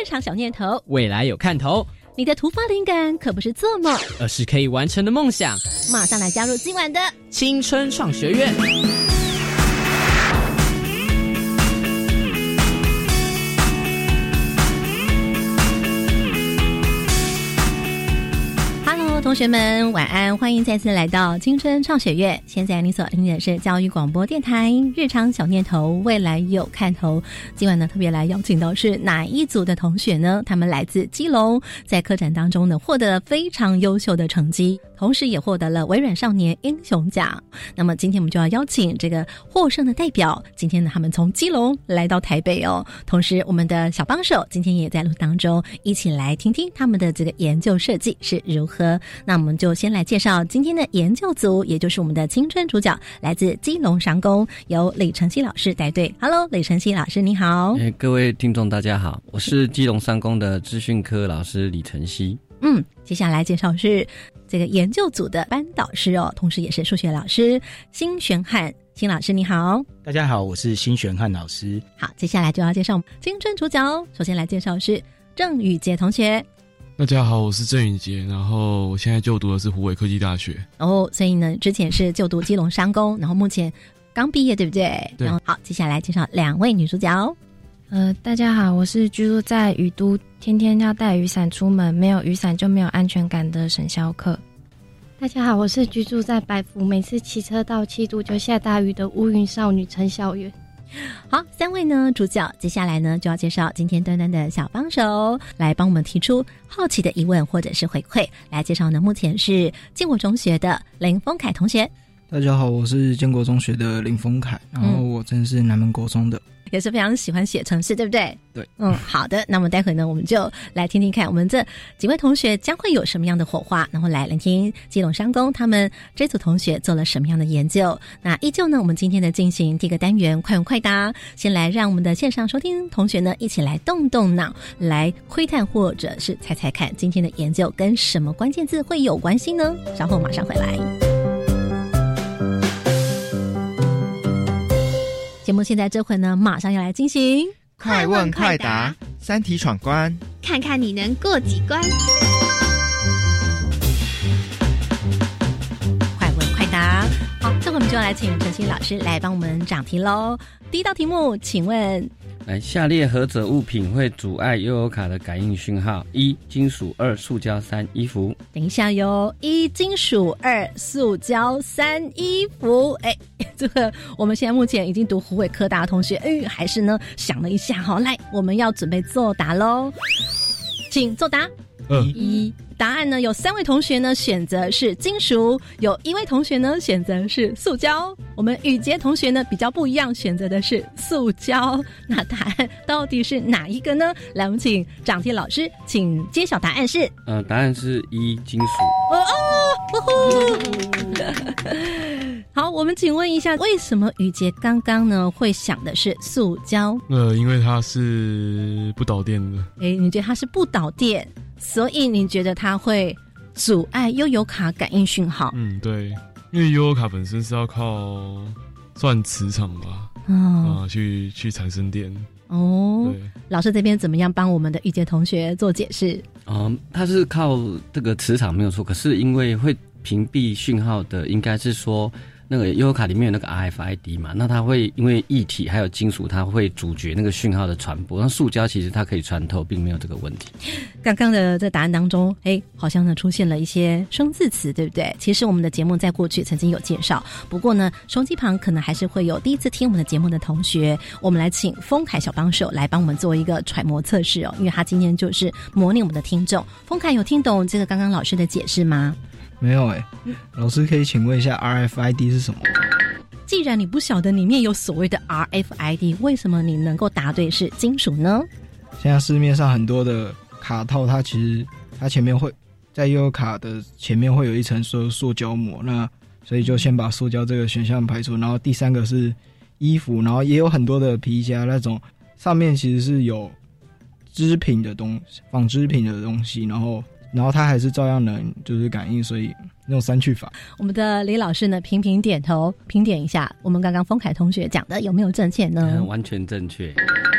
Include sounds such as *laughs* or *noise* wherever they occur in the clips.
日常小念头，未来有看头，你的突发灵感可不是做梦，而是可以完成的梦想。马上来加入今晚的青春创学院。同学们，晚安！欢迎再次来到青春创学院。现在你所听的是教育广播电台《日常小念头》，未来有看头。今晚呢，特别来邀请到是哪一组的同学呢？他们来自基隆，在科展当中呢，获得了非常优秀的成绩，同时也获得了微软少年英雄奖。那么今天我们就要邀请这个获胜的代表，今天呢，他们从基隆来到台北哦。同时，我们的小帮手今天也在录当中，一起来听听他们的这个研究设计是如何。那我们就先来介绍今天的研究组，也就是我们的青春主角，来自基隆商工，由李晨曦老师带队。Hello，李晨曦老师，你好。哎，各位听众大家好，我是基隆商工的资讯科老师李晨曦。嗯，接下来介绍是这个研究组的班导师哦，同时也是数学老师辛玄汉。辛老师你好，大家好，我是辛玄汉老师。好，接下来就要介绍青春主角哦。首先来介绍是郑宇杰同学。大家好，我是郑宇杰，然后我现在就读的是湖北科技大学。然哦，所以呢，之前是就读基隆商工，然后目前刚毕业，对不对？对。然后好，接下来介绍两位女主角哦。呃，大家好，我是居住在雨都，天天要带雨伞出门，没有雨伞就没有安全感的沈肖克。大家好，我是居住在白福，每次骑车到七度就下大雨的乌云少女陈小媛。好，三位呢主角，接下来呢就要介绍今天端端的小帮手，来帮我们提出好奇的疑问或者是回馈。来介绍呢，目前是建国中学的林峰凯同学。大家好，我是建国中学的林峰凯，然后我真是南门国中的。也是非常喜欢写城市，对不对？对，嗯，好的。那么待会呢，我们就来听听看，我们这几位同学将会有什么样的火花，然后来聆听基隆商工他们这组同学做了什么样的研究。那依旧呢，我们今天的进行第一个单元快问快答，先来让我们的线上收听同学呢一起来动动脑，来窥探或者是猜猜看今天的研究跟什么关键字会有关系呢？稍后马上回来。节目现在这回呢，马上要来进行快问快答，三题闯关，看看你能过几关。快问快答，好，这回我们就要来请陈欣老师来帮我们讲题喽。第一道题目，请问，来，下列何者物品会阻碍悠游卡的感应讯号？一、金属；二、塑胶；三、衣服。等一下哟，一金属，二塑胶，三衣服。哎，*laughs* 这个我们现在目前已经读湖北科大的同学，哎，还是呢想了一下，好，来，我们要准备作答喽，请作答。二一答案呢，有三位同学呢选择是金属，有一位同学呢选择是塑胶。我们宇杰同学呢比较不一样，选择的是塑胶。那答案到底是哪一个呢？来，我们请掌题老师，请揭晓答案是。呃，答案是一金属。哦哦，*laughs* 好，我们请问一下，为什么宇杰刚刚呢会想的是塑胶？呃，因为它是不导电的。哎，你觉得它是不导电，所以你觉得它会阻碍悠游卡感应讯号？嗯，对，因为悠游卡本身是要靠算磁场吧，啊、哦去去产生电。哦对，老师这边怎么样帮我们的玉洁同学做解释？嗯、它是靠这个磁场没有错，可是因为会屏蔽讯号的，应该是说那个 U 卡里面有那个 RFID 嘛，那它会因为液体还有金属，它会阻绝那个讯号的传播。那塑胶其实它可以穿透，并没有这个问题。刚刚的在答案当中，哎，好像呢出现了一些生字词，对不对？其实我们的节目在过去曾经有介绍，不过呢，手机旁可能还是会有第一次听我们的节目的同学，我们来请丰凯小帮手来帮我们做一个揣摩测试哦，因为他今天就是模拟我们的听众。丰凯有听懂这个刚刚老师的解释吗？没有哎、老师可以请问一下 RFID 是什么？既然你不晓得里面有所谓的 RFID，为什么你能够答对是金属呢？现在市面上很多的卡套它其实它前面会在悠游卡的前面会有一层塑塑胶膜，那所以就先把塑胶这个选项排除。然后第三个是衣服，然后也有很多的皮夹那种上面其实是有织品的东西纺织品的东西，然后然后它还是照样能就是感应，所以那种三去法。我们的李老师呢频频点头，评点一下我们刚刚丰凯同学讲的有没有正确呢？嗯完全正确。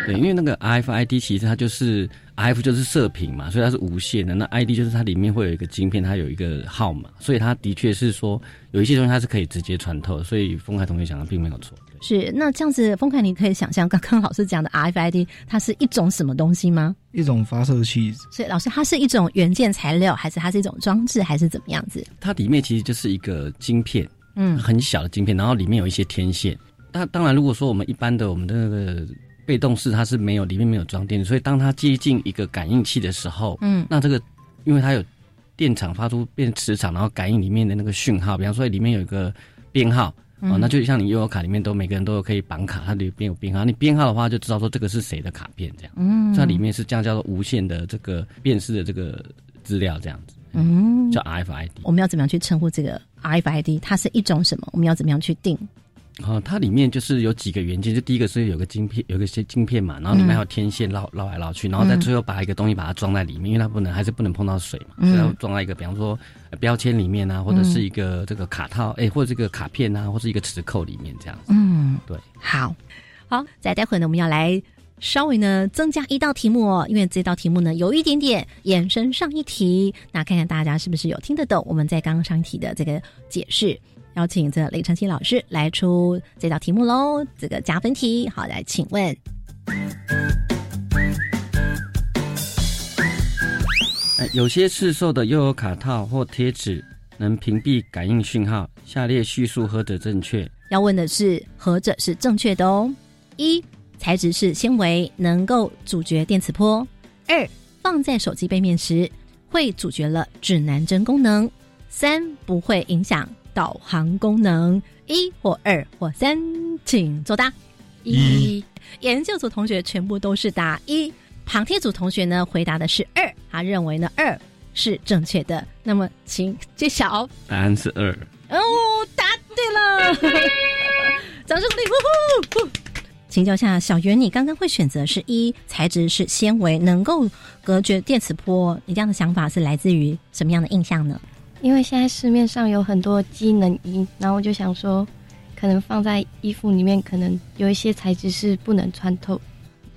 对，因为那个 RFID 其实它就是 RF 就是射频嘛，所以它是无线的。那 ID 就是它里面会有一个晶片，它有一个号码，所以它的确是说有一些东西它是可以直接穿透。所以丰凯同学讲的并没有错。是，那这样子，丰凯，你可以想象刚刚老师讲的 RFID 它是一种什么东西吗？一种发射器，所以老师，它是一种元件材料，还是它是一种装置，还是怎么样子？它里面其实就是一个晶片，嗯，很小的晶片，然后里面有一些天线。那当然，如果说我们一般的我们的那个被动式，它是没有里面没有装电，所以当它接近一个感应器的时候，嗯，那这个因为它有电场发出变磁场，然后感应里面的那个讯号，比方说里面有一个编号。哦，那就像你悠游卡里面都每个人都有可以绑卡，它里边有编号，你编号的话就知道说这个是谁的卡片这样。嗯，它里面是这样叫做无线的这个辨识的这个资料这样子。嗯，叫 RFID。我们要怎么样去称呼这个 RFID？它是一种什么？我们要怎么样去定？哦，它里面就是有几个元件，就第一个是有个晶片，有个些晶片嘛，然后里面还有天线绕绕来绕去，然后再最后把一个东西把它装在里面，因为它不能还是不能碰到水嘛，所以要装在一个比方说标签里面啊，或者是一个这个卡套，哎，或者这个卡片啊，或是一个磁扣里面这样子。嗯，对，好，好，在待会呢，我们要来稍微呢增加一道题目哦，因为这道题目呢有一点点延伸上一题，那看看大家是不是有听得懂我们在刚刚上一题的这个解释。邀请这李晨曦老师来出这道题目喽，这个加分题。好，来，请问，哎，有些市售的悠游卡套或贴纸能屏蔽感应讯号，下列叙述何者正确？要问的是何者是正确的哦？一，材质是纤维，能够阻绝电磁波；二，放在手机背面时会阻绝了指南针功能；三，不会影响。导航功能一或二或三，请作答。一，研究组同学全部都是答一，旁听组同学呢回答的是二，他认为呢二是正确的。那么请揭晓，答案是二。哦，答对了，*laughs* 掌声鼓励！呼呼！请教下小袁，你刚刚会选择是一，材质是纤维，能够隔绝电磁波，你这样的想法是来自于什么样的印象呢？因为现在市面上有很多机能衣，然后我就想说，可能放在衣服里面，可能有一些材质是不能穿透。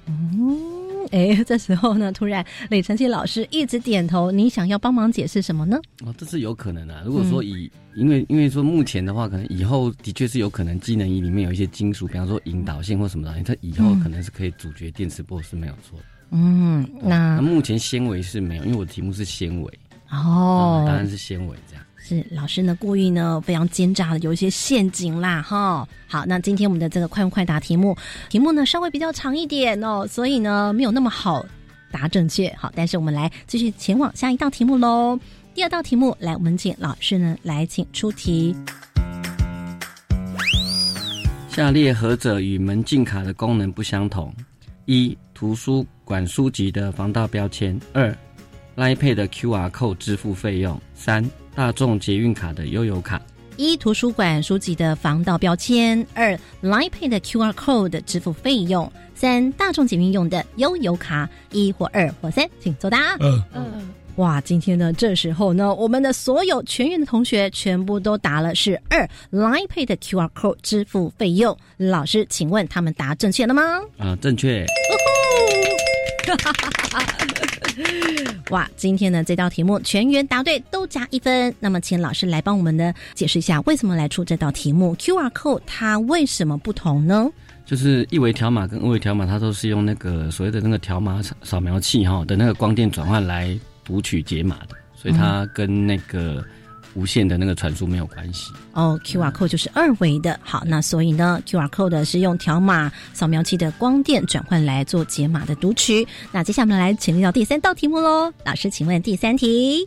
嗯，哎，这时候呢，突然李晨曦老师一直点头，你想要帮忙解释什么呢？哦，这是有可能的。如果说以，因为因为说目前的话，可能以后的确是有可能机能仪里面有一些金属，比方说引导线或什么的，它以后可能是可以阻绝电磁波是没有错的。嗯，那目前纤维是没有，因为我的题目是纤维。哦，当然是纤维这样。是老师呢故意呢非常奸诈的有一些陷阱啦哈。好，那今天我们的这个快问快答题目，题目呢稍微比较长一点哦，所以呢没有那么好答正确。好，但是我们来继续前往下一道题目喽。第二道题目，来我们请老师呢来请出题。下列何者与门禁卡的功能不相同？一、图书馆书籍的防盗标签；二、Line Pay 的 QR code 支付费用；三、大众捷运卡的悠游卡。一、图书馆书籍的防盗标签；二、Line Pay 的 QR code 支付费用；三、大众捷运用的悠游卡。一或二或三，请作答。嗯嗯，哇，今天呢，这时候呢，我们的所有全员的同学全部都答了是二 Line Pay 的 QR code 支付费用。老师，请问他们答正确了吗？啊、正确。*laughs* *laughs* 哇，今天呢这道题目全员答对，都加一分。那么，请老师来帮我们呢解释一下，为什么来出这道题目？QR code 它为什么不同呢？就是一维条码跟二维条码，它都是用那个所谓的那个条码扫描器哈的那个光电转换来读取解码的，所以它跟那个无线的那个传输没有关系。哦，QR code 就是二维的。好，那所以呢，QR code 是用条码扫描器的光电转换来做解码的读取。那接下来我们来请到第三道题目喽。老师，请问第三题。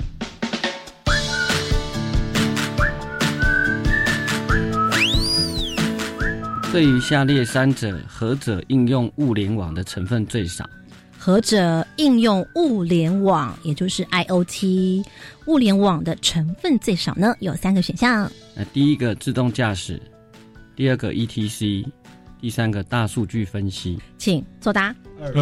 对于下列三者，何者应用物联网的成分最少？何者应用物联网，也就是 IOT 物联网的成分最少呢？有三个选项。那第一个自动驾驶，第二个 ETC，第三个大数据分析，请作答。二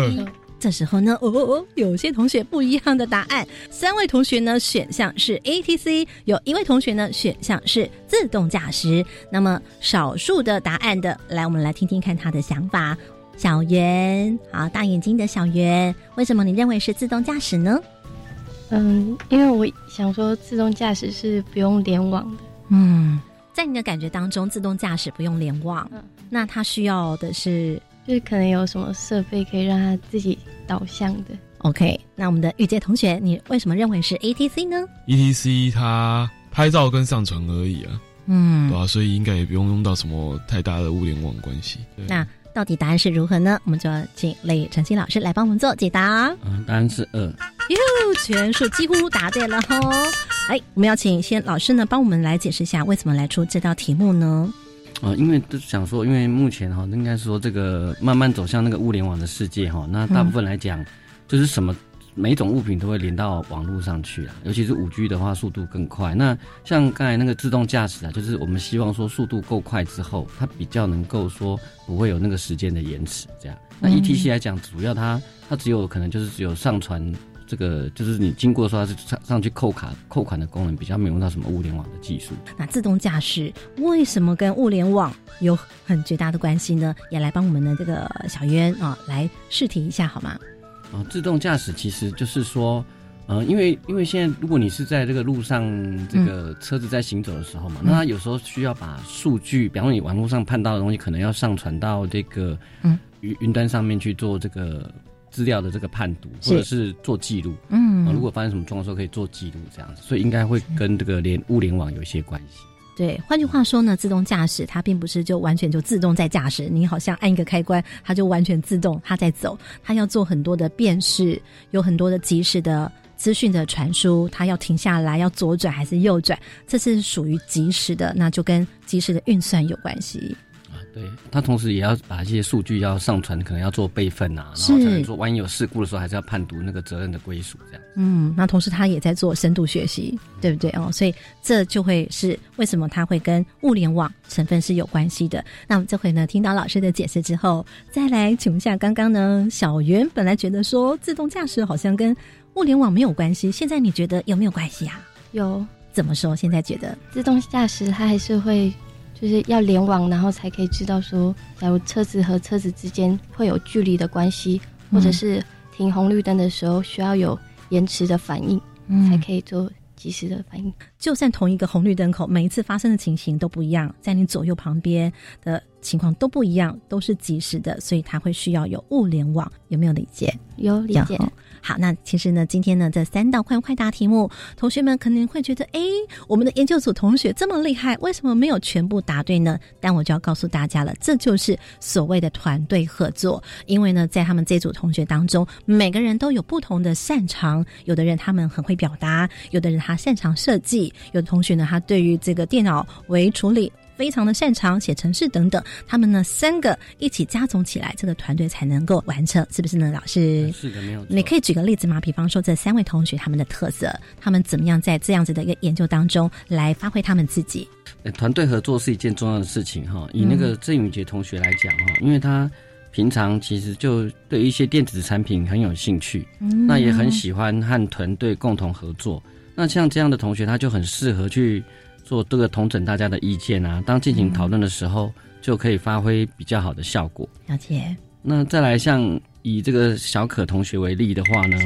这时候呢，哦哦哦，有些同学不一样的答案。三位同学呢，选项是 ATC，有一位同学呢，选项是自动驾驶。那么少数的答案的，来，我们来听听看他的想法。小圆，好，大眼睛的小圆，为什么你认为是自动驾驶呢？嗯，因为我想说自动驾驶是不用联网的。嗯，在你的感觉当中，自动驾驶不用联网，那它需要的是就是可能有什么设备可以让它自己导向的。OK。那我们的玉洁同学，你为什么认为是 ATC 呢？，ETC E 它拍照跟上传而已啊，嗯对，啊，所以应该也不用用到什么太大的物联网关系。对那到底答案是如何呢？我们就要请雷晨曦老师来帮我们做解答。嗯，答案是二。哟，全数几乎答对了哈！哎，我们要请先老师呢帮我们来解释一下为什么来出这道题目呢？啊，因为都想说，因为目前哈，应该说这个慢慢走向那个物联网的世界哈，那大部分来讲，就是什么每种物品都会连到网络上去啊，尤其是五 G 的话，速度更快。那像刚才那个自动驾驶啊，就是我们希望说速度够快之后，它比较能够说不会有那个时间的延迟这样。那嗯 ETC 来讲，主要它它只有可能就是只有上传。这个就是你经过说它是上上去扣卡扣款的功能，比较没有用到什么物联网的技术。那自动驾驶为什么跟物联网有很绝大的关系呢？也来帮我们的这个小渊啊来试题一下好吗？啊，自动驾驶其实就是说，呃，因为因为现在如果你是在这个路上，这个车子在行走的时候嘛，那它有时候需要把数据，比方说你网络上看到的东西，可能要上传到这个嗯云云端上面去做这个资料的这个判读，或者是做记录。嗯啊，如果发生什么状况的时候可以做记录这样子，所以应该会跟这个联物联网有一些关系。对，换句话说呢，自动驾驶它并不是就完全就自动在驾驶，你好像按一个开关，它就完全自动它在走，它要做很多的辨识，有很多的及时的资讯的传输，它要停下来，要左转还是右转，这是属于及时的，那就跟及时的运算有关系。对，他同时也要把一些数据要上传，可能要做备份啊，然后才能说万一有事故的时候，还是要判读那个责任的归属这样。嗯，那同时他也在做深度学习，对不对哦？所以这就会是为什么他会跟物联网成分是有关系的。那我们这回呢，听到老师的解释之后，再来请问一下，刚刚呢，小袁本来觉得说自动驾驶好像跟物联网没有关系，现在你觉得有没有关系啊？有怎么说？现在觉得自动驾驶，它还是会就是要联网，然后才可以知道说，假如车子和车子之间会有距离的关系，或者是停红绿灯的时候需要有延迟的反应，嗯才可以做及时的反应。就算同一个红绿灯口，每一次发生的情形都不一样，在你左右旁边的情况都不一样，都是及时的，所以它会需要有物联网，有没有理解？有理解好，那其实呢，今天呢这三道快问快答题目，同学们可能会觉得，诶，我们的研究组同学这么厉害，为什么没有全部答对呢？但我就要告诉大家了，这就是所谓的团队合作。因为呢，在他们这组同学当中，每个人都有不同的擅长，有的人他们很会表达，有的人他擅长设计，有的同学呢，他对于这个电脑为处理。非常的擅长写程式等等，他们呢三个一起加总起来，这个团队才能够完成，是不是呢？老师是的，没有。你可以举个例子吗？比方说这三位同学他们的特色，他们怎么样在这样子的一个研究当中来发挥他们自己？呃团队合作是一件重要的事情哈。以那个郑宇杰同学来讲哈，因为他平常其实就对一些电子产品很有兴趣，嗯那也很喜欢和团队共同合作。那像这样的同学，他就很适合去做这个统整大家的意见啊。当进行讨论的时候，就可以发挥比较好的效果。了解，那再来像以这个小可同学为例的话呢，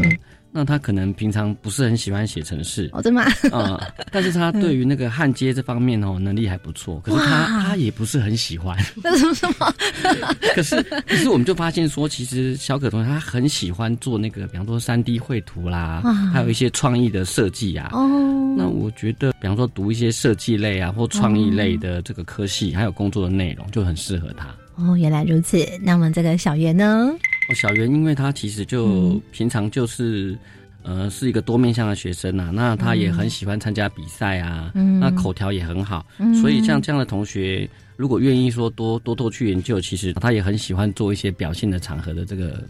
那他可能平常不是很喜欢写程式，哦，真的吗？*laughs* 啊、但是他对于那个焊接这方面哦能力还不错，可是他他也不是很喜欢。那什么什么？*laughs* 可是可是我们就发现说，其实小可同学他很喜欢做那个，比方说三 D 绘图啦哇，还有一些创意的设计啊。哦，那我觉得，比方说读一些设计类啊或创意类的这个科系，还有工作的内容，就很适合他。哦，原来如此。那么这个小圆呢？哦，小袁，因为他其实就、嗯。平常就是。呃，是一个多面向的学生啊，那他也很喜欢参加比赛啊，嗯。那口条也很好，嗯。所以像这样的同学，如果愿意说多多多去研究，其实他也很喜欢做一些表现的场合的这个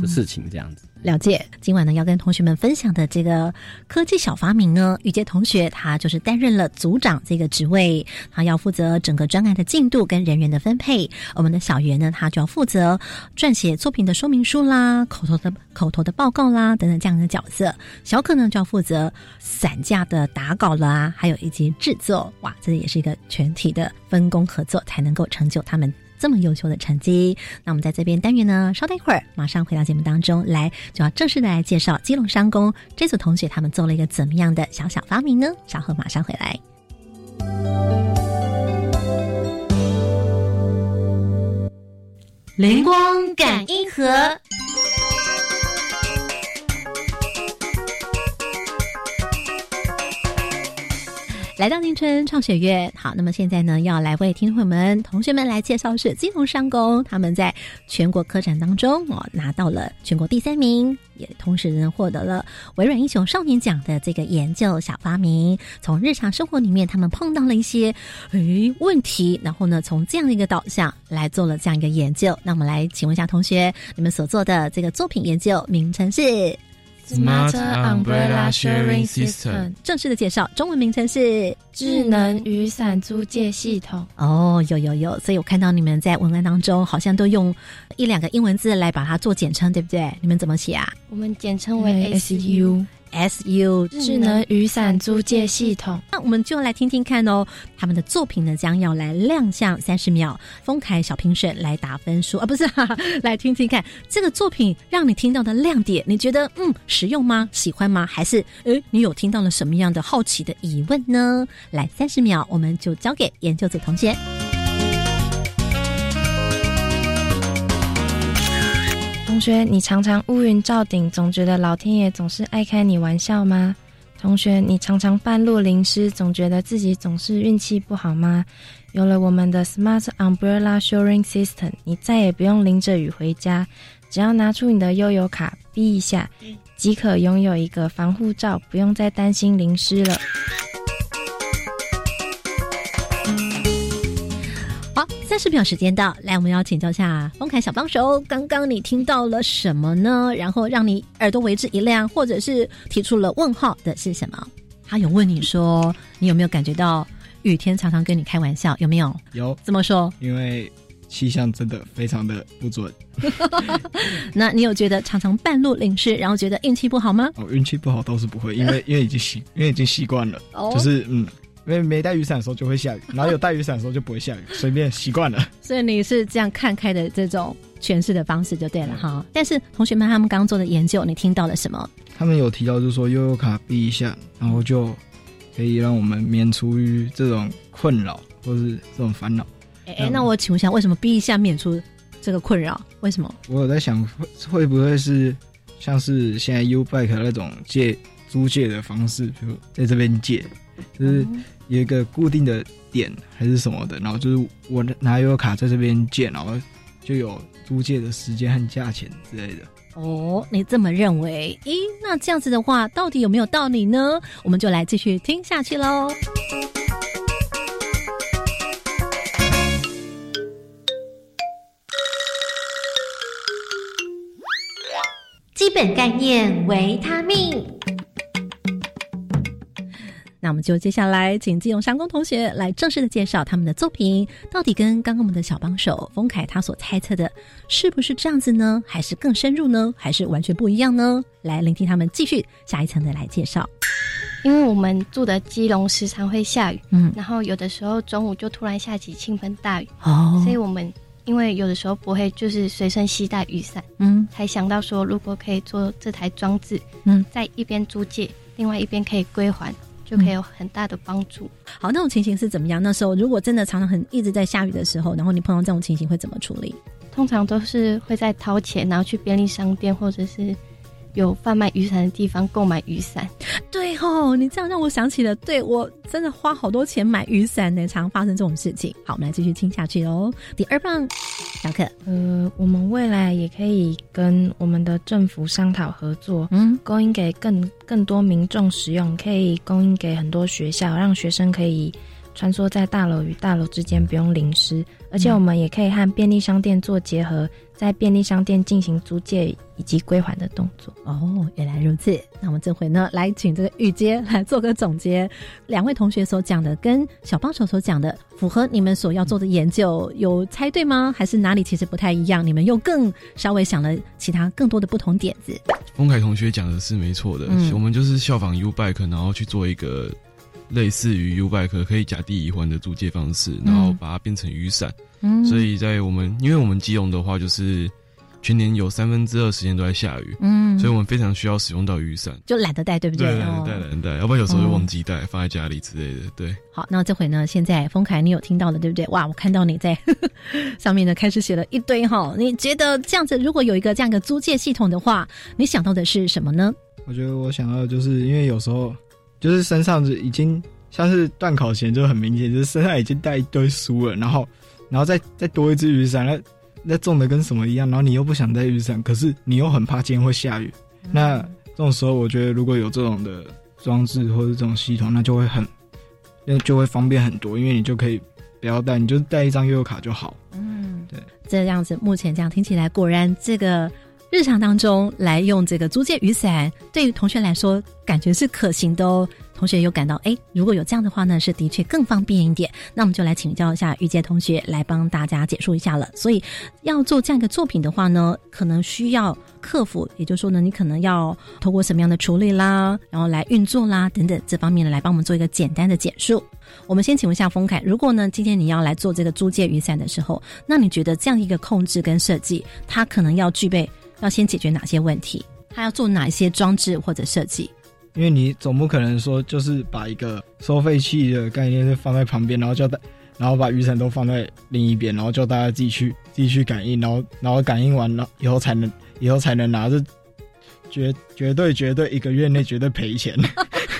的事情，这样子。了解，今晚呢要跟同学们分享的这个科技小发明呢，雨杰同学他就是担任了组长这个职位，他要负责整个专案的进度跟人员的分配。我们的小袁呢，他就要负责撰写作品的说明书啦、口头的口头的报告啦等等这样的角色。小可呢就要负责散架的打稿啦，还有以及制作。哇，这也是一个全体的分工合作，才能够成就他们。这么优秀的成绩，那我们在这边单元呢，稍待一会儿，马上回到节目当中来，就要正式的来介绍基隆商工这组同学他们做了一个怎么样的小小发明呢？稍后马上回来。灵光感应盒。来到青春创学院，好，那么现在呢，要来为听众朋友们、同学们来介绍是金融商工，他们在全国科展当中哦，拿到了全国第三名，也同时呢获得了微软英雄少年奖的这个研究小发明。从日常生活里面，他们碰到了一些诶问题，然后呢，从这样一个导向来做了这样一个研究。那我们来请问一下同学，你们所做的这个作品研究名称是？Smart Umbrella Sharing System，正式的介绍，中文名称是智能雨伞租借系统。哦，有有有，所以我看到你们在文案当中好像都用一两个英文字来把它做简称，对不对？你们怎么写啊？我们简称为 SU。S U 智能雨伞租借系统，那我们就来听听看哦。他们的作品呢将要来亮相三十秒，丰凯小评审来打分数啊，不是，哈哈，来听听看这个作品让你听到的亮点，你觉得嗯实用吗？喜欢吗？还是诶你有听到了什么样的好奇的疑问呢？来三十秒，我们就交给研究组同学。学，你常常乌云罩顶，总觉得老天爷总是爱开你玩笑吗？同学，你常常半路淋湿，总觉得自己总是运气不好吗？有了我们的 Smart Umbrella Sharing System，你再也不用淋着雨回家，只要拿出你的悠游卡，逼一下，即可拥有一个防护罩，不用再担心淋湿了。三十秒时间到，来，我们要请教一下丰凯小帮手。刚刚你听到了什么呢？然后让你耳朵为之一亮，或者是提出了问号的是什么？他有问你说，你有没有感觉到雨天常常跟你开玩笑？有没有？有。怎么说？因为气象真的非常的不准。*laughs* 那你有觉得常常半路淋湿，然后觉得运气不好吗？哦，运气不好倒是不会，因为因为已经习，因为已经习惯了，就是嗯。因为没带雨伞的时候就会下雨，*laughs* 然后有带雨伞的时候就不会下雨，随便习惯了。所以你是这样看开的这种诠释的方式就对了哈。但是同学们他们刚刚做的研究，你听到了什么？他们有提到就是说悠悠卡逼一下，然后就可以让我们免除于这种困扰或是这种烦恼。哎，那我请问一下，为什么逼一下免除这个困扰？为什么？我有在想，会会不会是像是现在 U Bike 那种借租借的方式，比如在这边借，就是。有一个固定的点还是什么的，然后就是我拿悠游卡在这边借，然后就有租借的时间和价钱之类的。哦，你这么认为？咦，那这样子的话，到底有没有道理呢？我们就来继续听下去喽。基本概念：维他命。那我们就接下来请金融商工同学来正式的介绍他们的作品，到底跟刚刚我们的小帮手丰凯他所猜测的是不是这样子呢？还是更深入呢？还是完全不一样呢？来聆听他们继续下一层的来介绍。因为我们住的基隆时常会下雨，嗯，然后有的时候中午就突然下起倾盆大雨，哦，所以我们因为有的时候不会就是随身携带雨伞，嗯，才想到说如果可以做这台装置，嗯，在一边租借，另外一边可以归还。就可以有很大的帮助。好，那种情形是怎么样？那时候如果真的常常很一直在下雨的时候，然后你碰到这种情形会怎么处理？通常都是会在掏钱，然后去便利商店或者是。有贩卖雨伞的地方购买雨伞，对吼，你这样让我想起了，对我真的花好多钱买雨伞呢，常发生这种事情。好，我们来继续听下去哦。第二棒，小可，呃，我们未来也可以跟我们的政府商讨合作，嗯，供应给更更多民众使用，可以供应给很多学校，让学生可以穿梭在大楼与大楼之间不用淋湿，而且我们也可以和便利商店做结合。在便利商店进行租借以及归还的动作。哦，原来如此。那我们这回呢，来请这个玉阶来做个总结。两位同学所讲的跟小帮手所讲的，符合你们所要做的研究，有猜对吗？还是哪里其实不太一样？你们又更稍微想了其他更多的不同点子。丰凯同学讲的是没错的，嗯我们就是效仿 U Bike，然后去做一个类似于 U Bike 可以假地移还的租借方式，然后把它变成雨伞。嗯所以在我们，因为我们基隆的话，就是全年有三分之二时间都在下雨，嗯所以我们非常需要使用到雨伞。就懒得带，对不对？懒哦得带，懒得带，要不然有时候就忘记带，放在家里之类的。对，好，那这回呢？现在丰凯，你有听到了，对不对？哇，我看到你在 *laughs* 上面呢，开始写了一堆哈。你觉得这样子，如果有一个这样一个租借系统的话，你想到的是什么呢？我觉得我想到的就是因为有时候就是身上已经像是断考前就很明显，就是身上已经带一堆书了，然后然后再再多一只雨伞，那那重的跟什么一样，然后你又不想带雨伞，可是你又很怕今天会下雨，那这种时候我觉得如果有这种的装置或者这种系统，那就会很那就会方便很多，因为你就可以不要带，你就带一张悠游卡就好。嗯，对，这样子，目前这样听起来，果然这个日常当中来用这个租借雨伞，对于同学来说，感觉是可行的哦。同学有感到，哎，如果有这样的话呢，是的确更方便一点。那我们就来请教一下玉洁同学，来帮大家解说一下了。所以要做这样一个作品的话呢，可能需要克服，也就是说呢，你可能要透过什么样的处理啦，然后来运作啦等等这方面呢，来帮我们做一个简单的简述。我们先请问一下丰凯，如果呢今天你要来做这个租借雨伞的时候，那你觉得这样一个控制跟设计，它可能要具备要先解决哪些问题？他要做哪一些装置或者设计？因为你总不可能说就是把一个收费器的概念是放在旁边，然后叫大，然后把雨伞都放在另一边，然后叫大家自己去自己去感应，然后然后感应完了以后才能以后才能拿着，绝绝对绝对一个月内绝对赔钱，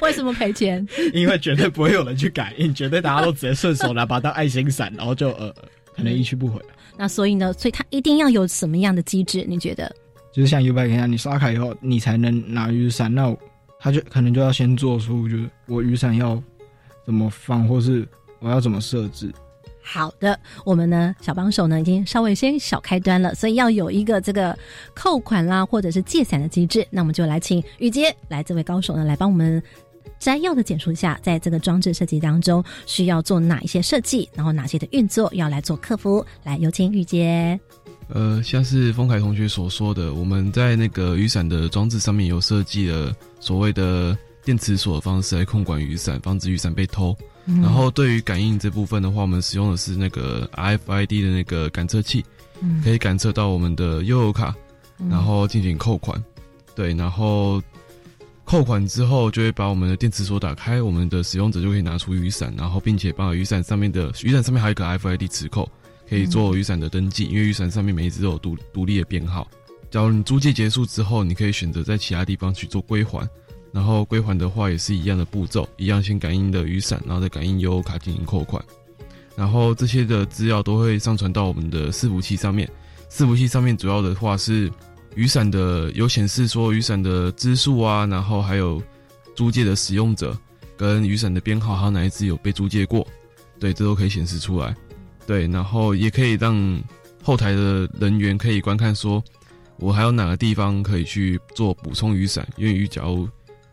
为什么赔钱？因为绝对不会有人去感应，绝对大家都直接顺手拿把它当爱心伞，然后就呃可能一去不回了。那所以呢，所以它一定要有什么样的机制？你觉得？就是像 U bike 一样，你刷卡以后你才能拿雨伞，那他就可能就要先做出就是我雨伞要怎么放，或是我要怎么设置。好的，我们呢小帮手呢已经稍微先小开端了，所以要有一个这个扣款啦，或者是借伞的机制。那我们就来请雨杰来这位高手呢来帮我们摘要的简述一下，在这个装置设计当中需要做哪一些设计，然后哪些的运作要来做客服。来，有请雨杰。呃，像是丰凯同学所说的，我们在那个雨伞的装置上面有设计了所谓的电磁锁的方式来控管雨伞，防止雨伞被偷。嗯然后对于感应这部分的话，我们使用的是那个 RFID 的那个感测器，嗯可以感测到我们的悠游卡，嗯然后进行扣款。对，然后扣款之后就会把我们的电磁锁打开，我们的使用者就可以拿出雨伞，然后并且把雨伞上面的雨伞上面还有一个 RFID 磁扣，可以做雨伞的登记，因为雨伞上面每一只都有独独立的编号。假如你租借结束之后，你可以选择在其他地方去做归还，然后归还的话也是一样的步骤，一样先感应的雨伞，然后再感应悠游卡进行扣款，然后这些的资料都会上传到我们的伺服器上面。伺服器上面主要的话是雨伞的有显示说雨伞的支数啊，然后还有租借的使用者跟雨伞的编号，还有哪一只有被租借过，对，这都可以显示出来。对，然后也可以让后台的人员可以观看说，我还有哪个地方可以去做补充雨伞，因为雨假如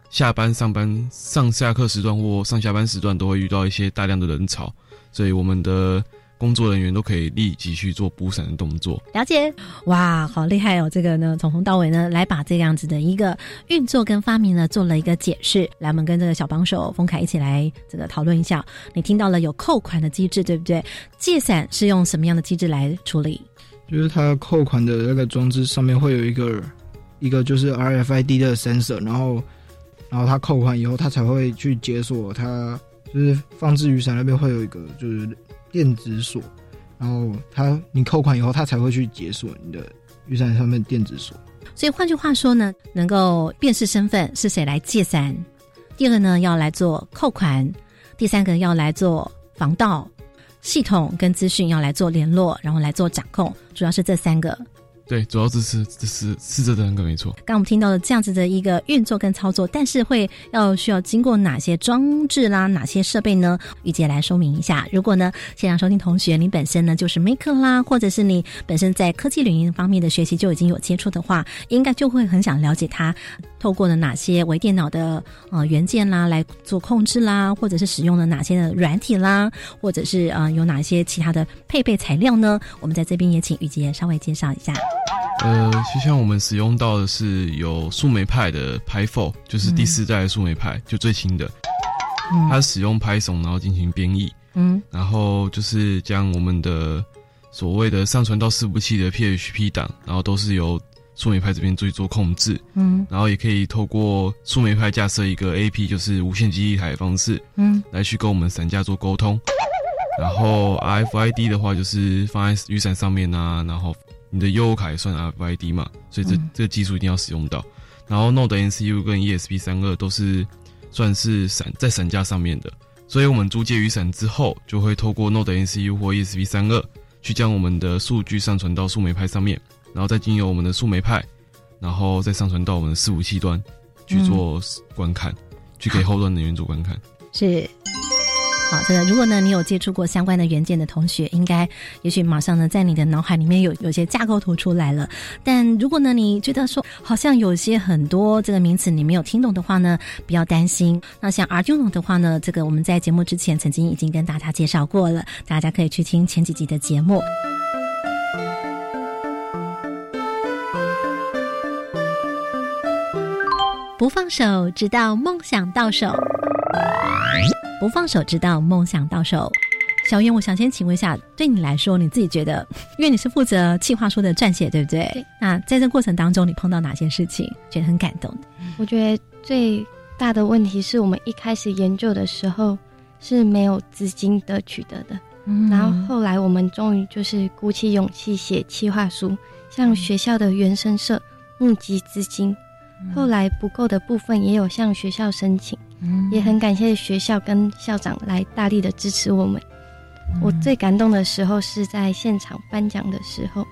下班、上班、上下课时段或上下班时段都会遇到一些大量的人潮，所以我们的工作人员都可以立即去做补伞的动作。了解，哇，好厉害哦！这个呢，从头到尾呢，来把这样子的一个运作跟发明呢，做了一个解释。来，我们跟这个小帮手丰凯一起来这个讨论一下。你听到了有扣款的机制，对不对？借伞是用什么样的机制来处理？就是它扣款的那个装置上面会有一个一个就是 RFID 的 sensor，然后然后它扣款以后，它才会去解锁它，就是放置雨伞那边会有一个就是电子锁，然后他你扣款以后，他才会去解锁你的预算上面电子锁。所以换句话说呢，能够辨识身份是谁来借伞。第二个呢，要来做扣款；第三个要来做防盗系统跟资讯要来做联络，然后来做掌控，主要是这三个对，主要支持这是是这两个没错。刚我们听到的这样子的一个运作跟操作，但是会要需要经过哪些装置啦，哪些设备呢？玉姐来说明一下。如果呢，现场收听同学，你本身呢就是 maker 啦，或者是你本身在科技领域方面的学习就已经有接触的话，应该就会很想了解它透过了哪些微电脑的呃元件啦来做控制啦，或者是使用了哪些的软体啦，或者是呃有哪些其他的配备材料呢？我们在这边也请玉杰稍微介绍一下。呃，就像我们使用到的是有树莓派的 Py4，就是第四代的树莓派，就最新的。嗯它使用 Python 然后进行编译，嗯然后就是将我们的所谓的上传到伺服器的 PHP 档，然后都是由树莓派这边去做控制，嗯。然后也可以透过树莓派架设一个 AP，就是无线基地台的方式，嗯。来去跟我们伞架做沟通。然后 RFID 的话，就是放在雨伞上面啊，然后你的悠游卡也算 RFID 嘛，所以这、嗯。这个技术一定要使用到。然后 Node N C U 跟 ESP 三二都是算是伞在伞架上面的，所以我们租借雨伞之后，就会透过 Node N C U 或 ESP 三二去将我们的数据上传到树莓派上面，然后再经由我们的树莓派，然后再上传到我们的伺服器端去做观看，去给后端的原主观看。是。好，这个如果呢，你有接触过相关的元件的同学，应该也许马上呢，在你的脑海里面有有些架构图出来了。但如果呢，你觉得说好像有些很多这个名词你没有听懂的话呢，不要担心。那像 Arduino 的话呢，这个我们在节目之前曾经已经跟大家介绍过了，大家可以去听前几集的节目。不放手，直到梦想到手。不放手，直到梦想到手。小燕，我想先请问一下，对你来说，你自己觉得，因为你是负责企划书的撰写，对不对？对。那在这过程当中，你碰到哪些事情觉得很感动的？我觉得最大的问题是我们一开始研究的时候是没有资金的取得的，嗯然后后来我们终于就是鼓起勇气写企划书，向学校的原生社募集资金，后来不够的部分也有向学校申请，嗯。也很感谢学校跟校长来大力的支持我们。我最感动的时候是在现场颁奖的时候，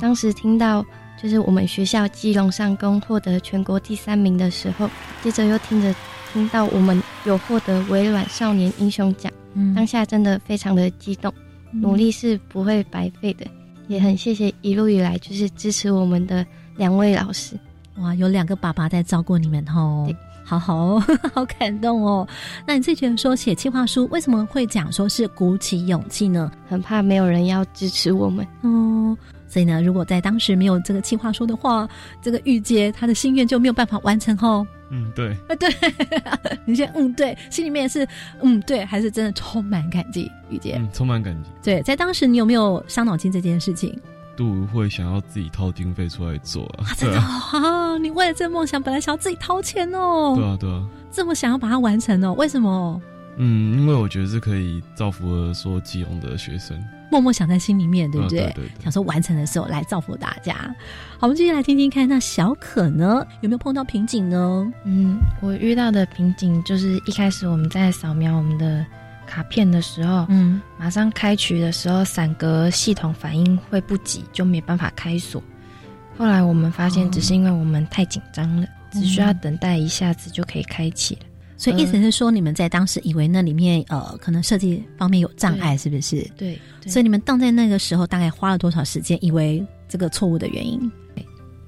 当时听到就是我们学校基隆上工获得全国第三名的时候，接着又听着听到我们有获得微软少年英雄奖，嗯。当下真的非常的激动，努力是不会白费的，也很谢谢一路以来就是支持我们的两位老师。哇，有两个爸爸在照顾你们哦，好好哦，*laughs* 好感动哦。那你自己觉得说写计划书为什么会讲说是鼓起勇气呢？很怕没有人要支持我们哦。所以呢，如果在当时没有这个计划书的话，这个玉洁她的心愿就没有办法完成哦。嗯，对，啊，对，*laughs* 你现在嗯对，心里面也是嗯对，还是真的充满感激，玉洁。嗯，充满感激。对，在当时你有没有伤脑筋这件事情？杜会想要自己掏经费出来做啊，真的啊！你为了这个梦想，本来想要自己掏钱哦。对啊，对啊，这么想要把它完成哦？为什么？嗯，因为我觉得是可以造福了说基隆的学生，默默想在心里面，对不对？啊对对对想说完成的时候来造福大家。好，我们继续来听听看，那小可呢有没有碰到瓶颈呢？嗯，我遇到的瓶颈就是一开始我们在扫描我们的卡片的时候，嗯，马上开取的时候，伞格系统反应会不及，就没办法开锁。后来我们发现，只是因为我们太紧张了，只需要等待一下子就可以开启了。所以意思是说，你们在当时以为那里面呃，可能设计方面有障碍，是不是？对。对所以你们当在那个时候大概花了多少时间？以为这个错误的原因？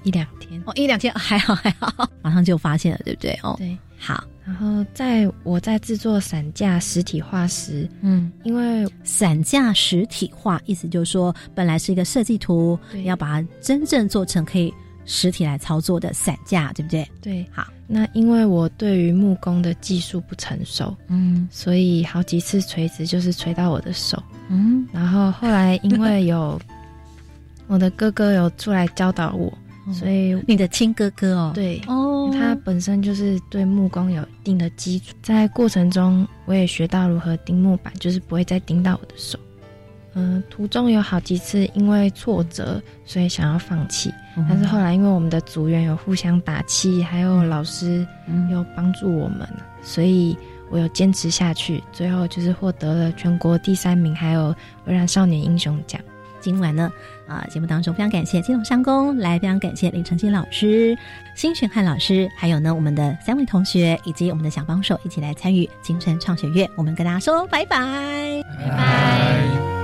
一两天哦，一两天还好还好，*laughs* 马上就发现了，对不对？哦，对。好，然后在我在制作伞架实体化时，嗯，因为伞架实体化，意思就是说，本来是一个设计图，要把它真正做成可以实体来操作的伞架，对不对？对，好。那因为我对于木工的技术不成熟，嗯，所以好几次锤子就是锤到我的手，嗯，然后后来因为有 *laughs* 我的哥哥有出来教导我，所以你的亲哥哥哦，对，哦，他本身就是对木工有一定的基础，在过程中我也学到如何钉木板，就是不会再钉到我的手。嗯、途中有好几次因为挫折，所以想要放弃，嗯但是后来因为我们的组员有互相打气，还有老师有帮助我们，所以我有坚持下去，最后就是获得了全国第三名，还有微软少年英雄奖。今晚呢，啊，节目当中非常感谢金龙商工来，非常感谢林成金老师、辛选汉老师，还有呢我们的三位同学以及我们的小帮手一起来参与金城创学院。我们跟大家说拜拜，拜拜。